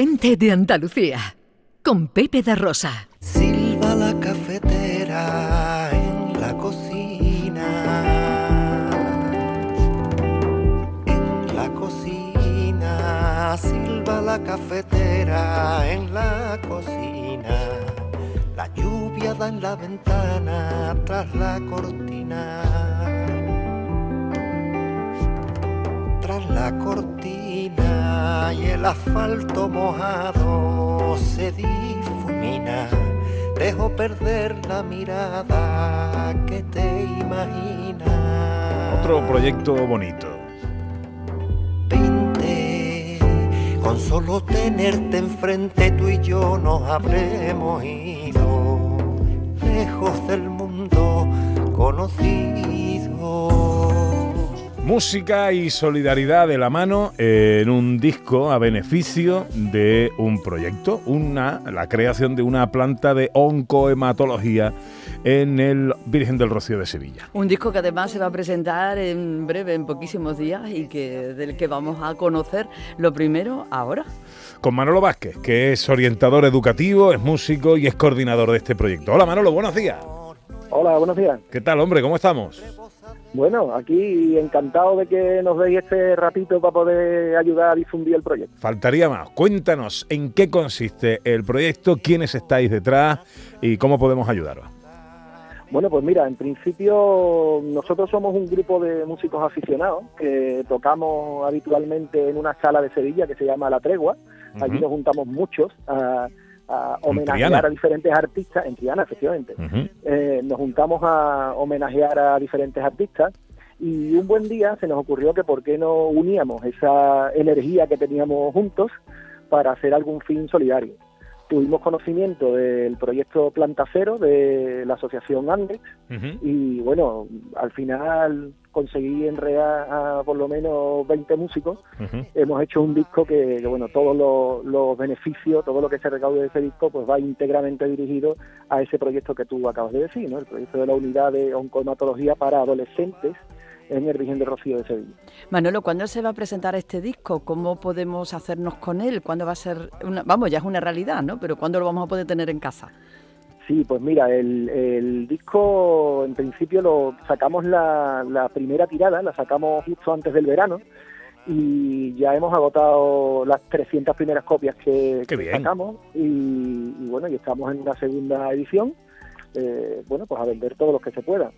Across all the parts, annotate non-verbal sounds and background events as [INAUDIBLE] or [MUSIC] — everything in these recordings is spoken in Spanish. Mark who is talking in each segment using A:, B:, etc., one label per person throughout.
A: Gente de Andalucía, con Pepe de Rosa.
B: Silba la cafetera en la cocina. En la cocina, silba la cafetera en la cocina. La lluvia da en la ventana tras la cortina. Tras la cortina y el asfalto mojado se difumina. Dejo perder la mirada que te imaginas.
C: Otro proyecto bonito.
B: Vente, con solo tenerte enfrente tú y yo nos habremos ido lejos del mundo conocido.
C: Música y solidaridad de la mano en un disco a beneficio de un proyecto, una, la creación de una planta de oncohematología en el Virgen del Rocío de Sevilla.
D: Un disco que además se va a presentar en breve, en poquísimos días, y que del que vamos a conocer lo primero ahora.
C: Con Manolo Vázquez, que es orientador educativo, es músico y es coordinador de este proyecto. Hola Manolo, buenos días.
E: Hola, buenos días.
C: ¿Qué tal, hombre? ¿Cómo estamos?
E: Bueno, aquí encantado de que nos deis este ratito para poder ayudar a difundir el proyecto.
C: Faltaría más. Cuéntanos en qué consiste el proyecto, quiénes estáis detrás y cómo podemos ayudaros.
E: Bueno, pues mira, en principio nosotros somos un grupo de músicos aficionados que tocamos habitualmente en una sala de Sevilla que se llama La Tregua. Allí nos juntamos muchos a, a
C: En
E: homenajear a diferentes artistas, en Triana, efectivamente. Eh, nos juntamos a homenajear a diferentes artistas y un buen día se nos ocurrió que por qué no uníamos esa energía que teníamos juntos para hacer algún fin solidario. Tuvimos conocimiento del proyecto Planta Cero de la asociación Andex
C: Ujú.
E: y bueno, al final conseguí enredar a por lo menos 20 músicos. Hemos hecho un disco que, que, bueno, todos los, los beneficios, todo lo que se recaude de ese disco, pues va íntegramente dirigido a ese proyecto que tú acabas de decir, ¿no? El proyecto de la unidad de oncohematología para adolescentes en el Virgen de Rocío de Sevilla.
D: Manolo, ¿cuándo se va a presentar este disco? ¿Cómo podemos hacernos con él? ¿Cuándo va a ser una, vamos, ya es una realidad, ¿no? Pero ¿cuándo lo vamos a poder tener en casa?
E: Sí, pues mira, el, el disco en principio lo sacamos la, la primera tirada, la sacamos justo antes del verano y ya hemos agotado las 300 primeras copias que, que sacamos y, y bueno, y estamos en una segunda edición, eh, bueno, pues a vender todos los que se pueda.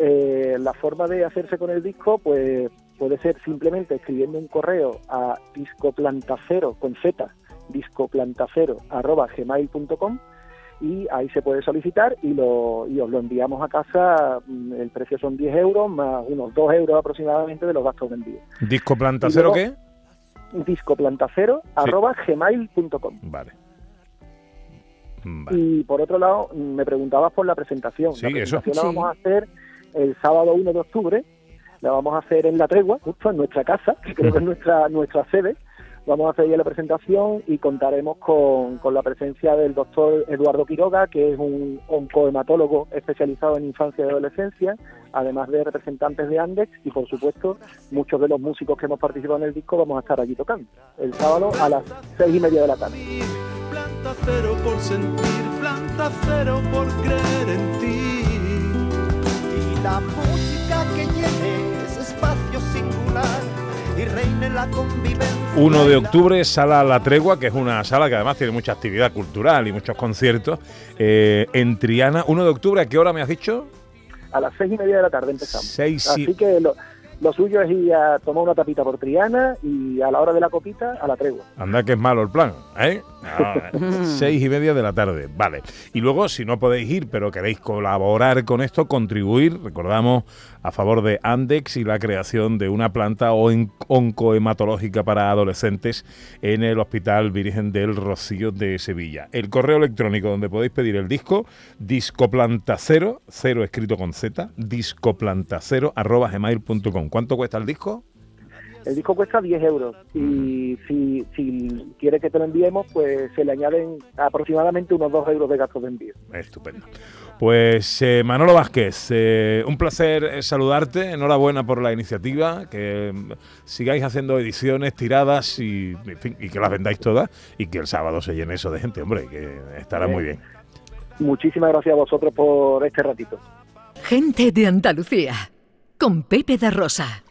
E: Eh, la forma de hacerse con el disco, pues puede ser simplemente escribiendo un correo a discoplantacero con z, discoplantacero arroba gmail.com y ahí se puede solicitar y, lo, y os lo enviamos a casa. mm, El precio son 10 euros más unos 2 euros aproximadamente de los gastos de envío.
C: ¿Disco planta
E: Y
C: cero
E: luego-
C: qué?
E: Discoplantacero arroba gmail.com.
C: Vale. Vale.
E: Y por otro lado, me preguntabas por la presentación.
C: Sí,
E: la
C: eso.
E: presentación la
D: Sí.
E: vamos a hacer el sábado 1 de octubre. La vamos a hacer en La Tregua, justo en nuestra casa, que creo que es nuestra, [LAUGHS] nuestra sede. Vamos a hacer ya la presentación y contaremos con, con la presencia del doctor Eduardo Quiroga, que es un oncohematólogo especializado en infancia y adolescencia, además de representantes de Andex y, por supuesto, muchos de los músicos que hemos participado en el disco vamos a estar allí tocando. El sábado a las seis y media de la tarde.
F: Planta cero por sentir, planta cero por creer en ti.
B: La música que llene ese espacio singular y reine la convivencia.
C: 1 de octubre, Sala La Tregua, que es una sala que además tiene mucha actividad cultural y muchos conciertos. eh, en Triana, 1 de octubre, ¿a qué hora me has dicho?
E: A las seis y media de la tarde empezamos.
C: Seis y-
E: Así que lo, lo suyo es ir a tomar una tapita por Triana y a la hora de la copita a la tregua.
C: Anda que es malo el plan, ¿eh? No, [LAUGHS] seis y media de la tarde, vale. Y luego, si no podéis ir, pero queréis colaborar con esto, contribuir, recordamos, a favor de Andex y la creación de una planta on- oncohematológica para adolescentes en el Hospital Virgen del Rocío de Sevilla. El correo electrónico donde podéis pedir el disco, discoplantacero, cero escrito con Z, discoplantacero, arroba gmail.com. ¿Cuánto cuesta el disco?
E: El disco cuesta 10 euros y si, si quiere que te lo enviemos, pues se le añaden aproximadamente unos 2 euros de gastos de envío.
C: Estupendo. Pues eh, Manolo Vázquez, eh, un placer saludarte, enhorabuena por la iniciativa, que mm, sigáis haciendo ediciones, tiradas y, en fin, y que las vendáis todas y que el sábado se llene eso de gente, hombre, que estará muy bien.
E: Muchísimas gracias a vosotros por este ratito.
A: Gente de Andalucía. Con Pepe da Rosa.